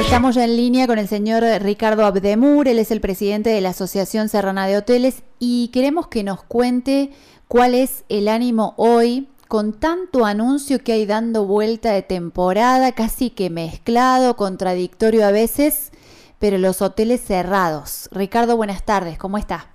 Estamos ya en línea con el señor Ricardo Abdemur, él es el presidente de la Asociación Serrana de Hoteles y queremos que nos cuente cuál es el ánimo hoy con tanto anuncio que hay dando vuelta de temporada, casi que mezclado, contradictorio a veces, pero los hoteles cerrados. Ricardo, buenas tardes, ¿cómo está?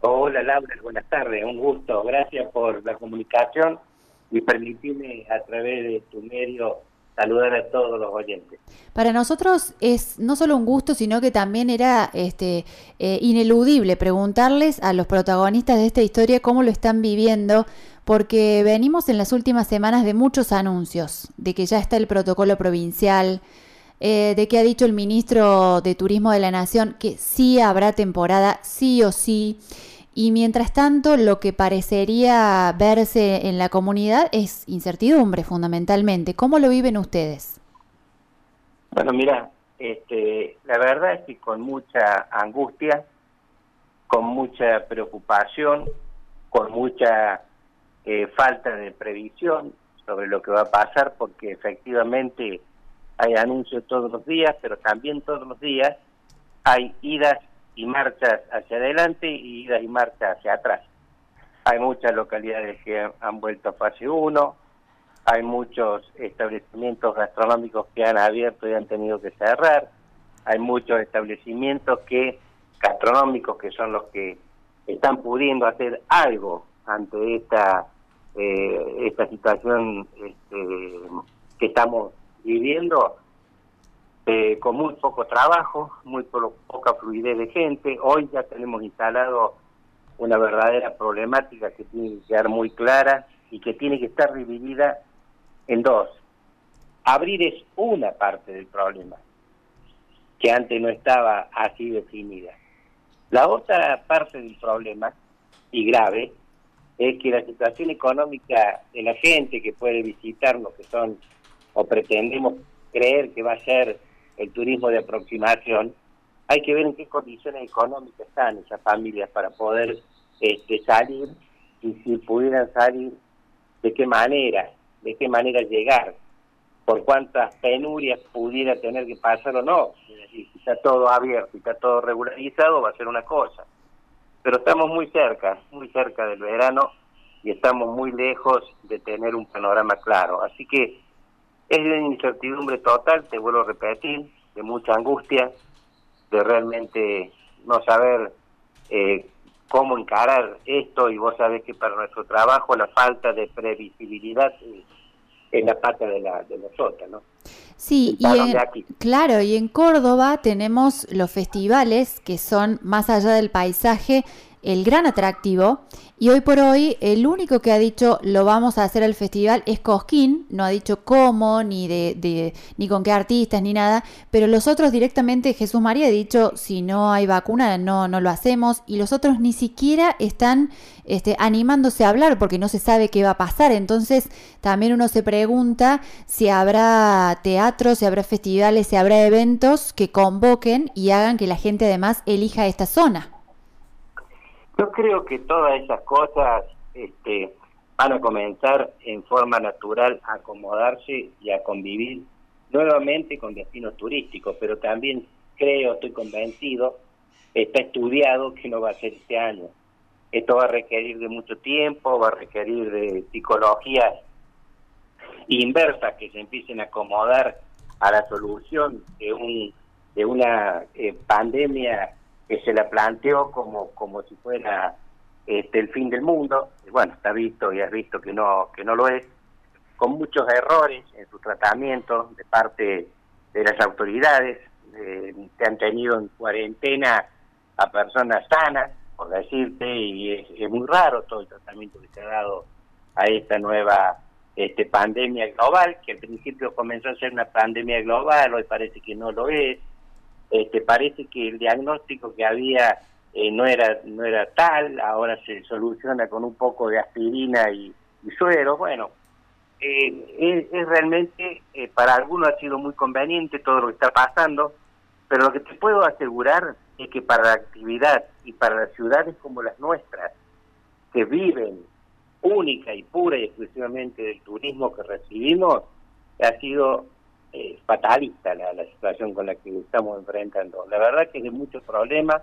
Hola Laura, buenas tardes, un gusto, gracias por la comunicación y permitirme a través de tu medio saludar a todos los oyentes. Para nosotros es no solo un gusto, sino que también era este eh, ineludible preguntarles a los protagonistas de esta historia cómo lo están viviendo, porque venimos en las últimas semanas de muchos anuncios, de que ya está el protocolo provincial, eh, de que ha dicho el ministro de Turismo de la Nación que sí habrá temporada, sí o sí. Y mientras tanto, lo que parecería verse en la comunidad es incertidumbre fundamentalmente. ¿Cómo lo viven ustedes? Bueno, mira, este, la verdad es que con mucha angustia, con mucha preocupación, con mucha eh, falta de previsión sobre lo que va a pasar, porque efectivamente hay anuncios todos los días, pero también todos los días hay idas y marchas hacia adelante y idas y marchas hacia atrás. Hay muchas localidades que han vuelto a fase 1, hay muchos establecimientos gastronómicos que han abierto y han tenido que cerrar, hay muchos establecimientos que gastronómicos que son los que están pudiendo hacer algo ante esta eh, esta situación este, que estamos viviendo eh, con muy poco trabajo, muy poca fluidez de gente. Hoy ya tenemos instalado una verdadera problemática que tiene que quedar muy clara y que tiene que estar dividida en dos. Abrir es una parte del problema, que antes no estaba así definida. La otra parte del problema, y grave, es que la situación económica de la gente que puede visitarnos, que son, o pretendemos creer que va a ser el turismo de aproximación, hay que ver en qué condiciones económicas están esas familias para poder este, salir y si pudieran salir, de qué manera, de qué manera llegar, por cuántas penurias pudiera tener que pasar o no. si está todo abierto y está todo regularizado, va a ser una cosa. Pero estamos muy cerca, muy cerca del verano y estamos muy lejos de tener un panorama claro. Así que es de incertidumbre total, te vuelvo a repetir, de mucha angustia, de realmente no saber eh, cómo encarar esto y vos sabés que para nuestro trabajo la falta de previsibilidad es la pata de la, de nosotros, ¿no? Sí, y claro, y en Córdoba tenemos los festivales que son más allá del paisaje el gran atractivo. Y hoy por hoy el único que ha dicho lo vamos a hacer al festival es Cosquín, no ha dicho cómo, ni de, ni con qué artistas, ni nada, pero los otros directamente Jesús María ha dicho si no hay vacuna no, no lo hacemos y los otros ni siquiera están este, animándose a hablar porque no se sabe qué va a pasar, entonces también uno se pregunta si habrá teatro, si habrá festivales, si habrá eventos que convoquen y hagan que la gente además elija esta zona. Yo creo que todas esas cosas este, van a comenzar en forma natural a acomodarse y a convivir nuevamente con destinos turísticos, pero también creo, estoy convencido, está estudiado que no va a ser este año. Esto va a requerir de mucho tiempo, va a requerir de psicologías inversas que se empiecen a acomodar a la solución de un de una eh, pandemia que se la planteó como, como si fuera este, el fin del mundo, bueno, está visto y has visto que no, que no lo es, con muchos errores en su tratamiento de parte de las autoridades, eh, que han tenido en cuarentena a personas sanas, por decirte, y es, muy raro todo el tratamiento que se ha dado a esta nueva este, pandemia global, que al principio comenzó a ser una pandemia global, hoy parece que no lo es, este, parece que el diagnóstico que había eh, no era no era tal, ahora se soluciona con un poco de aspirina y, suero. Bueno, eh, es, realmente, eh, para algunos ha sido muy conveniente todo lo que está pasando, pero lo que te puedo asegurar es que para la actividad y para las ciudades como las nuestras, que viven única y pura y exclusivamente del turismo que recibimos, ha sido eh, fatalista la, la, situación con la que estamos enfrentando. La verdad que hay muchos problemas,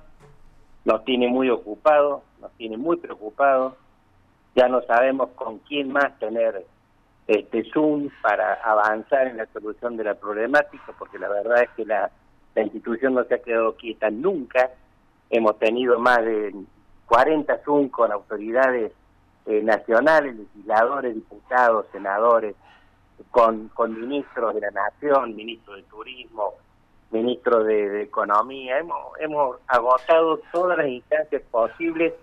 nos tiene muy ocupados, nos tiene muy preocupados, ya no sabemos con quién más tener este Zoom para avanzar en la solución de la problemática, porque la verdad es que la, la institución no se ha quedado quieta nunca, hemos tenido más de 40 Zoom con autoridades eh, nacionales, legisladores, diputados, senadores, con, con ministros de la Nación, ministro de Turismo, ministro de, Economía. Hemos, hemos agotado todas las instancias posibles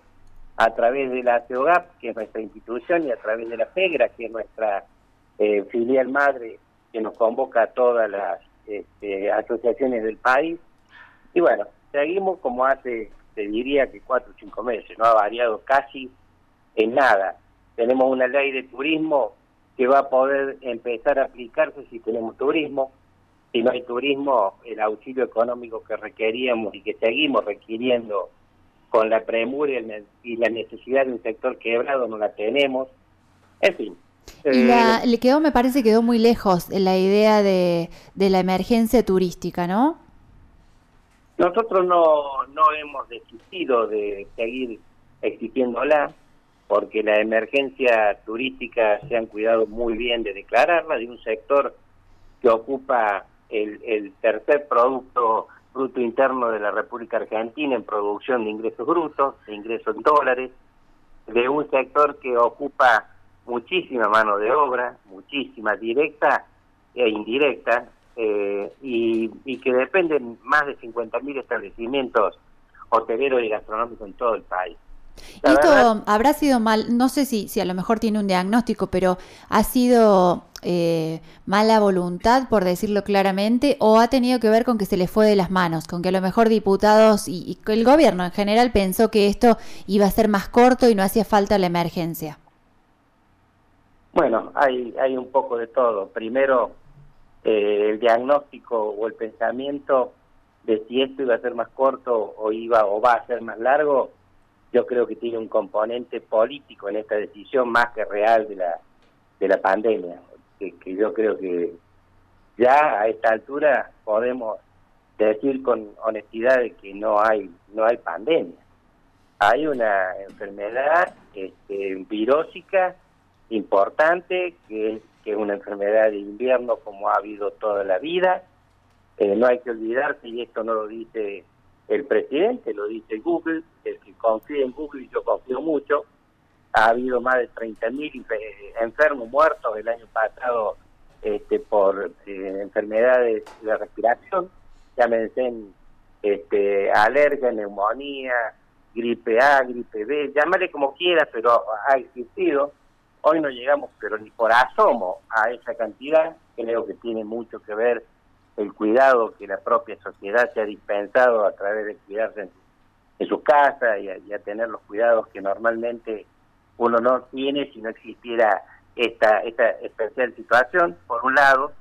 a través de la CEOGAP, que es nuestra institución, y a través de la FEGRA, que es nuestra eh, filial madre, que nos convoca a todas las este, asociaciones del país. Y bueno, seguimos como hace, te diría que cuatro o cinco meses, no ha variado casi en nada. Tenemos una ley de turismo que va a poder empezar a aplicarse si tenemos turismo. Si no hay turismo, el auxilio económico que requeríamos y que seguimos requiriendo con la premura y la necesidad de un sector quebrado no la tenemos. En fin. Y la, eh, le quedó, me parece, quedó muy lejos la idea de, de la emergencia turística, ¿no? Nosotros no, no hemos desistido de seguir existiéndola porque la emergencia turística se han cuidado muy bien de declararla, de un sector que ocupa el, tercer producto bruto interno de la República Argentina en producción de ingresos brutos, de ingresos en dólares, de un sector que ocupa muchísima mano de obra, muchísima directa e indirecta, eh, y, y, que dependen más de 50.000 establecimientos hoteleros y gastronómicos en todo el país. Esto habrá sido mal, no sé si, si a lo mejor tiene un diagnóstico, pero ha sido eh, mala voluntad, por decirlo claramente, o ha tenido que ver con que se le fue de las manos, con que a lo mejor diputados y, el gobierno en general pensó que esto iba a ser más corto y no hacía falta la emergencia. Bueno, hay, hay un poco de todo. Primero, eh, el diagnóstico o el pensamiento de si esto iba a ser más corto o iba o va a ser más largo yo creo que tiene un componente político en esta decisión más que real de la de la pandemia que, yo creo que ya a esta altura podemos decir con honestidad de que no hay no hay pandemia. Hay una enfermedad este, virósica importante que es que es una enfermedad de invierno como ha habido toda la vida. Eh, no hay que olvidarse y esto no lo dice el presidente, lo dice Google, el que confía en Google y yo confío mucho, ha habido más de 30.000 enfermos muertos el año pasado este, por eh, enfermedades de respiración, llámense este, alergia, neumonía, gripe A, gripe B, llámale como quiera, pero ha existido. Hoy no llegamos, pero ni por asomo a esa cantidad, creo que tiene mucho que ver el cuidado que la propia sociedad se ha dispensado a través de cuidarse en, su casa y a, tener los cuidados que normalmente uno no tiene si no existiera esta, esta especial situación, por un lado.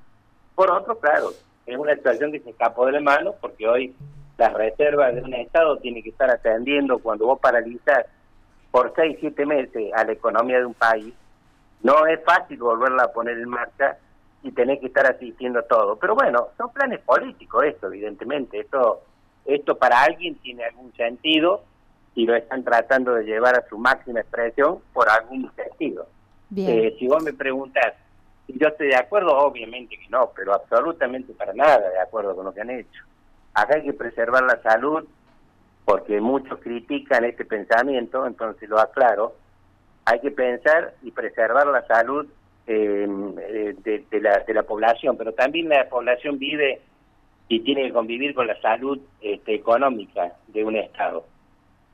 Por otro, claro, es una situación que se escapó de la mano porque hoy las reservas de un Estado tiene que estar atendiendo cuando vos paralizas por seis, siete meses a la economía de un país. No es fácil volverla a poner en marcha y tener que estar asistiendo todo. Pero bueno, son planes políticos esto, evidentemente. Esto, esto para alguien tiene algún sentido y lo están tratando de llevar a su máxima expresión por algún sentido. Eh, si vos me preguntas si yo estoy de acuerdo, obviamente que no, pero absolutamente para nada de acuerdo con lo que han hecho. Acá hay que preservar la salud porque muchos critican este pensamiento, entonces lo aclaro. Hay que pensar y preservar la salud eh, de, la, de la población, pero también la población vive y tiene que convivir con la salud este, económica de un Estado.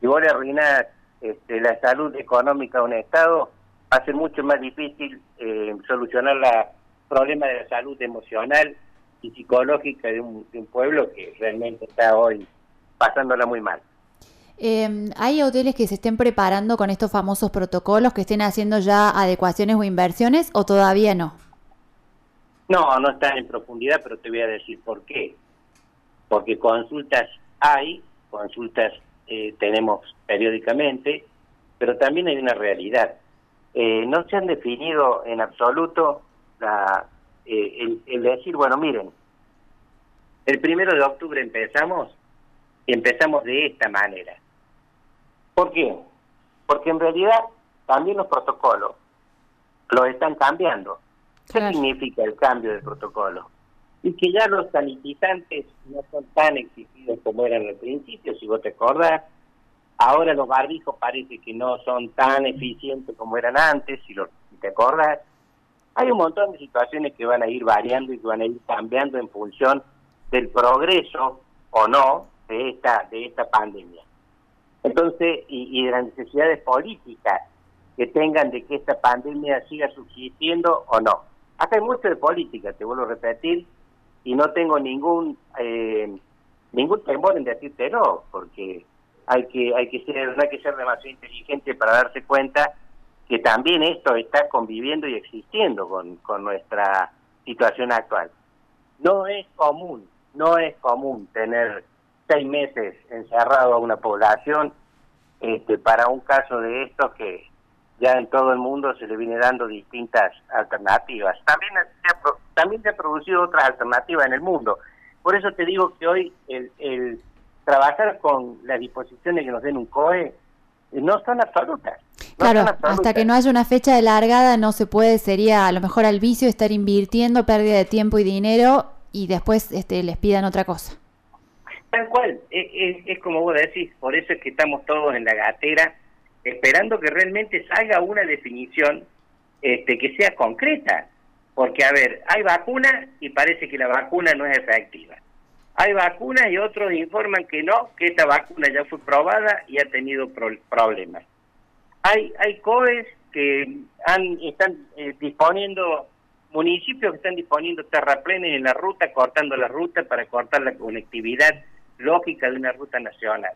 Si vos le arruinás este, la salud económica de un Estado, va a ser mucho más difícil eh, solucionar la problema de la salud emocional y psicológica de un, de un pueblo que realmente está hoy pasándola muy mal. Eh, ¿Hay hoteles que se estén preparando con estos famosos protocolos, que estén haciendo ya adecuaciones o inversiones o todavía no? No, no está en profundidad, pero te voy a decir por qué. Porque consultas hay, consultas eh, tenemos periódicamente, pero también hay una realidad. Eh, no se han definido en absoluto la, el, el decir, bueno, miren, el primero de octubre empezamos y empezamos de esta manera. ¿Por qué? Porque en realidad también los protocolos los están cambiando. ¿Qué significa el cambio de protocolo? Y que ya los sanitizantes no son tan exigidos como eran al principio, si vos te acordás. Ahora los barbijos parece que no son tan eficientes como eran antes, si, lo, si te acordás. Hay un montón de situaciones que van a ir variando y que van a ir cambiando en función del progreso o no de esta, de esta pandemia. Entonces, y, de las necesidades políticas que tengan de que esta pandemia siga subsistiendo o no. Acá hay mucho de política, te vuelvo a repetir, y no tengo ningún eh, ningún temor en decirte no, porque hay que hay que ser no hay que ser demasiado inteligente para darse cuenta que también esto está conviviendo y existiendo con, con nuestra situación actual. No es común, no es común tener seis meses encerrado a una población este, para un caso de estos que ya en todo el mundo se le viene dando distintas alternativas. También se ha, también se ha producido otras alternativas en el mundo. Por eso te digo que hoy el, el trabajar con las disposiciones que nos den un COE eh, no son absolutas. claro, hasta que no haya una fecha de largada no se puede, sería a lo mejor al vicio estar invirtiendo pérdida de tiempo y dinero y después este, les pidan otra cosa. Tal cual, es, es, como vos decís, por eso es que estamos todos en la gatera esperando que realmente salga una definición este, que sea concreta. Porque, a ver, hay vacuna y parece que la vacuna no es efectiva. Hay vacunas y otros informan que no, que esta vacuna ya fue probada y ha tenido problemas. Hay, hay COES que han, están eh, disponiendo municipios que están disponiendo terraplenes en la ruta, cortando la ruta para cortar la conectividad lógica de una ruta nacional.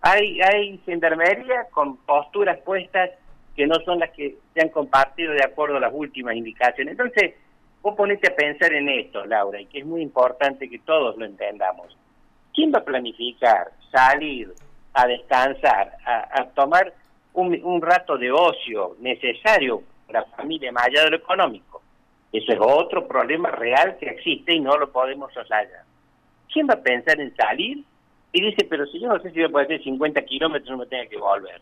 Hay, hay gendarmería con posturas puestas que no son las que se han compartido de acuerdo a las últimas indicaciones. Entonces, vos ponete a pensar en esto, Laura, y que es muy importante que todos lo entendamos. ¿Quién va a planificar, salir, a descansar, a, tomar un, un, rato de ocio necesario para la familia más allá de lo económico? Eso es otro problema real que existe y no lo podemos soslayar. ¿Quién va a pensar en salir? Y dice, pero si yo no sé si voy a poder hacer 50 kilómetros, no me tenga que volver.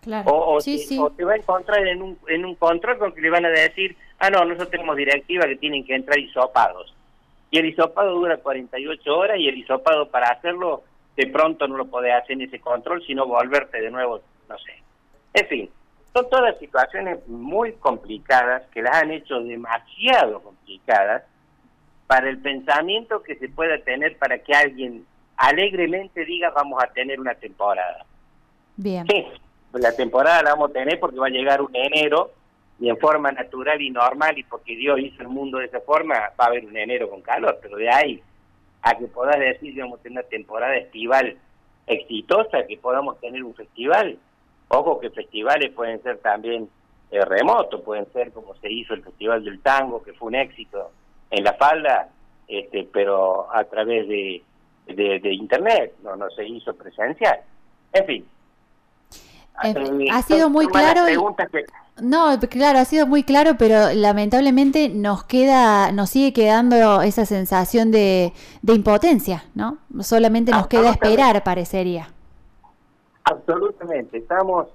Claro. O, te, va a encontrar en un, en un control con que le van a decir, ah, no, nosotros tenemos directiva que tienen que entrar hisopados. Y el hisopado dura 48 horas y el hisopado para hacerlo de pronto no lo podés hacer en ese control, sino volverte de nuevo, no sé. En fin, son todas situaciones muy complicadas que las han hecho demasiado complicadas para el pensamiento que se pueda tener para que alguien alegremente diga vamos a tener una temporada. Bien. Sí, la temporada la vamos a tener porque va a llegar un enero y en forma natural y normal y porque Dios hizo el mundo de esa forma va a haber un enero con calor, pero de ahí a que puedas decir que vamos a tener una temporada estival exitosa, que podamos tener un festival. Ojo que festivales pueden ser también eh, remotos, pueden ser como se hizo el Festival del Tango, que fue un éxito en la falda, este, pero a través de, de, internet, no, no se hizo presencial. En fin. Eh, ha sido muy claro. No, claro, ha sido muy claro, pero lamentablemente nos queda, nos sigue quedando esa sensación de, de impotencia, ¿no? Solamente nos queda esperar, parecería. Absolutamente, estamos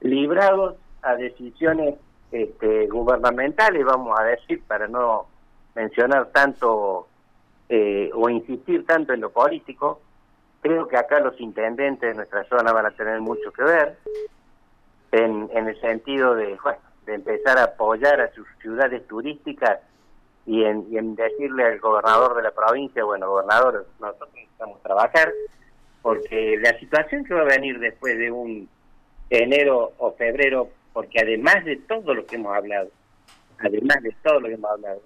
librados a decisiones este, gubernamentales, vamos a decir, para no mencionar tanto eh, o insistir tanto en lo político. Creo que acá los intendentes de nuestra zona van a tener mucho que ver en, en el sentido de, de empezar a apoyar a sus ciudades turísticas y en, y en decirle al gobernador de la provincia, bueno, gobernador, nosotros necesitamos trabajar, porque la situación que va a venir después de un enero o febrero, porque además de todo lo que hemos hablado, además de todo lo que hemos hablado,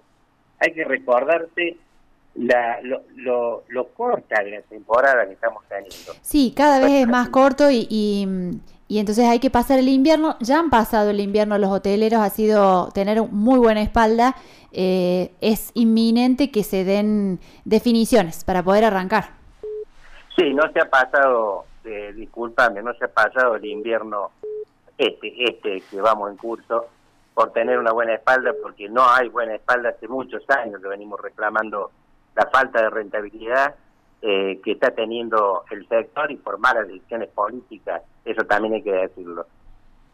hay que recordarte la, lo, lo, corta de la temporada que estamos teniendo. Sí, cada vez es más corto y, y, entonces hay que pasar el invierno. Ya han pasado el invierno los hoteleros, ha sido tener muy buena espalda. Eh, es inminente que se den definiciones para poder arrancar. Sí, no se ha pasado, eh, discúlpame, no se ha pasado el invierno este, este que vamos en curso por tener una buena espalda, porque no hay buena espalda hace muchos años que venimos reclamando la falta de rentabilidad eh, que está teniendo el sector y por malas decisiones políticas, eso también hay que decirlo.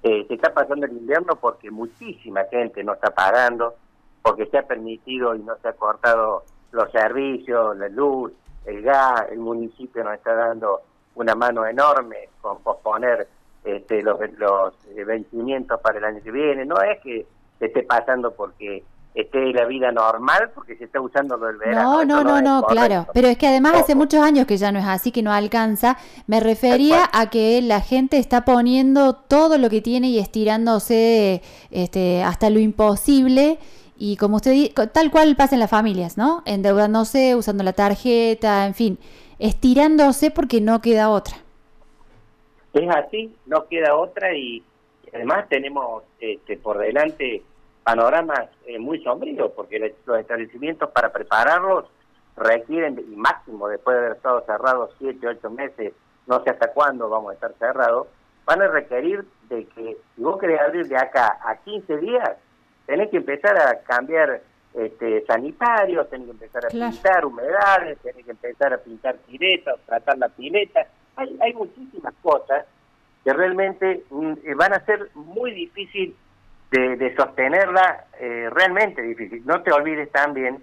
Eh, se está pasando el invierno porque muchísima gente no está pagando, porque se ha permitido y no se ha cortado los servicios, la luz, el gas, el municipio nos está dando una mano enorme con posponer este, los, los eh, vencimientos para el año que viene. No es que se esté pasando porque esté la vida normal, porque se está usando lo del verano. No, no, no, no, claro. Pero es que además hace muchos años que ya no es así, que no alcanza. Me refería a que la gente está poniendo todo lo que tiene y estirándose este, hasta lo imposible. Y como usted dice, tal cual pasa en las familias, ¿no? Endeudándose, usando la tarjeta, en fin, estirándose porque no queda otra. Es así, no queda otra y además tenemos este, por delante panoramas eh, muy sombríos porque los establecimientos para prepararlos requieren, y máximo después de haber estado cerrados siete, ocho meses, no sé hasta cuándo vamos a estar cerrados, van a requerir de que si vos querés abrir de acá a 15 días, tenés que empezar a cambiar este, sanitarios, tenés que empezar a pintar humedades, tenés que empezar a pintar piletas, tratar la pileta, hay, hay muchísimas cosas que realmente mm, eh, van a ser muy difícil de, sostenerla, eh, realmente difícil. No te olvides también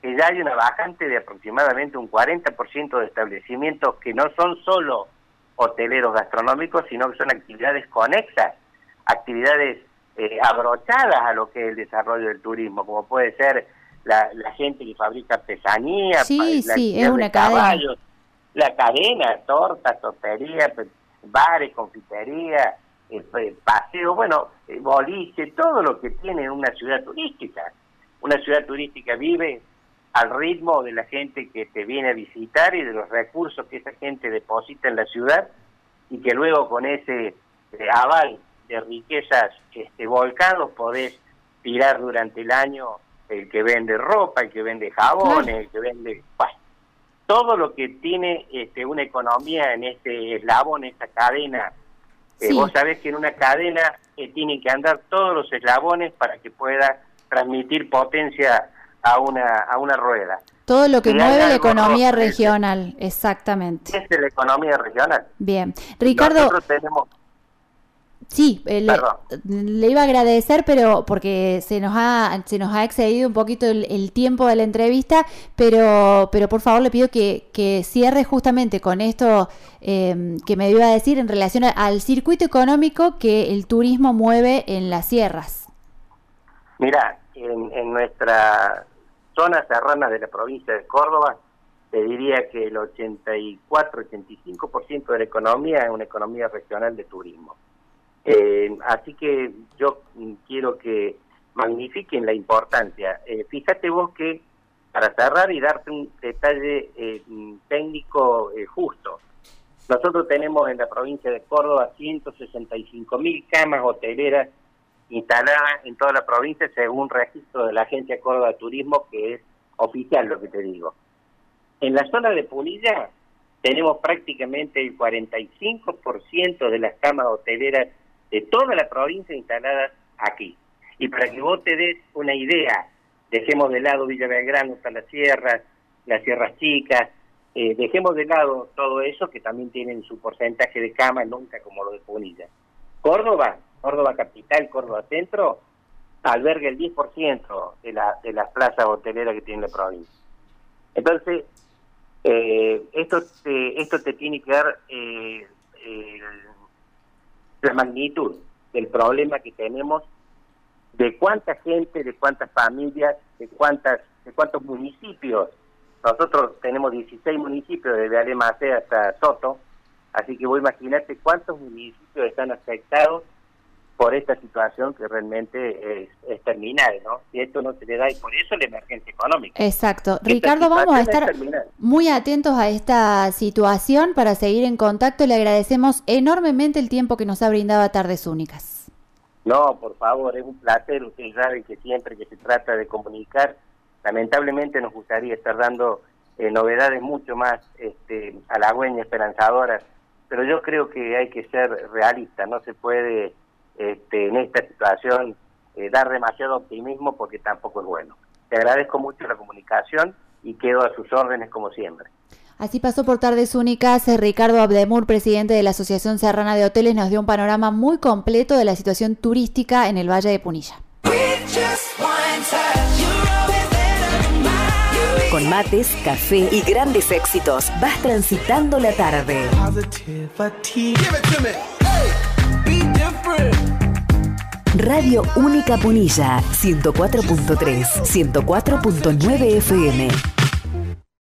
que ya hay una bajante de aproximadamente un 40% de establecimientos que no son solo hoteleros gastronómicos, sino que son actividades conexas, actividades eh, abrochadas a lo que es el desarrollo del turismo, como puede ser la, gente que fabrica artesanía, sí, sí, es una caballos, la cadena, tortas, tortería, bares, confitería, eh, paseo, bueno, eh, boliche, todo lo que tiene una ciudad turística. Una ciudad turística vive al ritmo de la gente que te viene a visitar y de los recursos que esa gente deposita en la ciudad y que luego con ese eh, aval de riquezas este, volcados podés tirar durante el año el que vende ropa, el que vende jabones, el que vende todo lo que tiene este, una economía en este eslabón, en esta cadena. Eh, vos sabés que en una cadena eh, tienen que andar todos los eslabones para que pueda transmitir potencia a una, a una rueda. Todo lo que mueve la economía regional, exactamente. Es la economía regional. Bien. Ricardo, Nosotros tenemos Sí, eh, le, iba a agradecer, pero porque se nos ha, se nos ha excedido un poquito el, tiempo de la entrevista, pero, pero por favor le pido que, que cierre justamente con esto em, que me iba a decir en relación al circuito económico que el turismo mueve en las sierras. Mira, en, en nuestra zona serrana de la provincia de Córdoba, te diría que el 84-85% de la economía es una economía regional de turismo. Eh, así que yo quiero que magnifiquen la importancia. Eh, fíjate vos que, para cerrar y darte un detalle eh, técnico eh, justo, nosotros tenemos en la provincia de Córdoba 165 mil camas hoteleras instaladas en toda la provincia según registro de la Agencia Córdoba Turismo, que es oficial lo que te digo. En la zona de Punilla tenemos prácticamente el 45% de las camas hoteleras de toda la provincia instalada aquí. Y para que vos te des una idea, dejemos de lado Villa Belgrano hasta las sierras, las sierras chicas, eh, dejemos de lado todo eso que también tienen su porcentaje de cama, nunca como lo de Punilla. Córdoba, Córdoba capital, Córdoba centro, alberga el 10% de, la, de las plazas hoteleras que tiene la provincia. Entonces, eh, esto, te, esto te tiene que dar eh, la magnitud del problema que tenemos, de cuánta gente, de cuántas familias, de cuántas, de cuántos municipios. Nosotros tenemos 16 municipios desde Alemacé hasta Soto, así que vos imaginate cuántos municipios están afectados por esta situación que realmente es, terminal, ¿no? Y esto no se le da, y por eso la emergencia económica. Exacto. Ricardo, vamos a estar muy atentos a esta situación para seguir en contacto. Le agradecemos enormemente el tiempo que nos ha brindado a Tardes Únicas. No, por favor, es un placer. Ustedes saben que siempre que se trata de comunicar, lamentablemente nos gustaría estar dando eh, novedades mucho más este, halagüeñas, esperanzadoras, pero yo creo que hay que ser realista, no se puede este, en esta situación eh, dar demasiado optimismo porque tampoco es bueno. Te agradezco mucho la comunicación y quedo a sus órdenes como siempre. Así pasó por Tardes Únicas. Ricardo Abdemur, presidente de la Asociación Serrana de Hoteles, nos dio un panorama muy completo de la situación turística en el Valle de Punilla. Con mates, café y grandes éxitos, vas transitando la tarde. Radio Única Punilla, 104.3, 104.9 FM.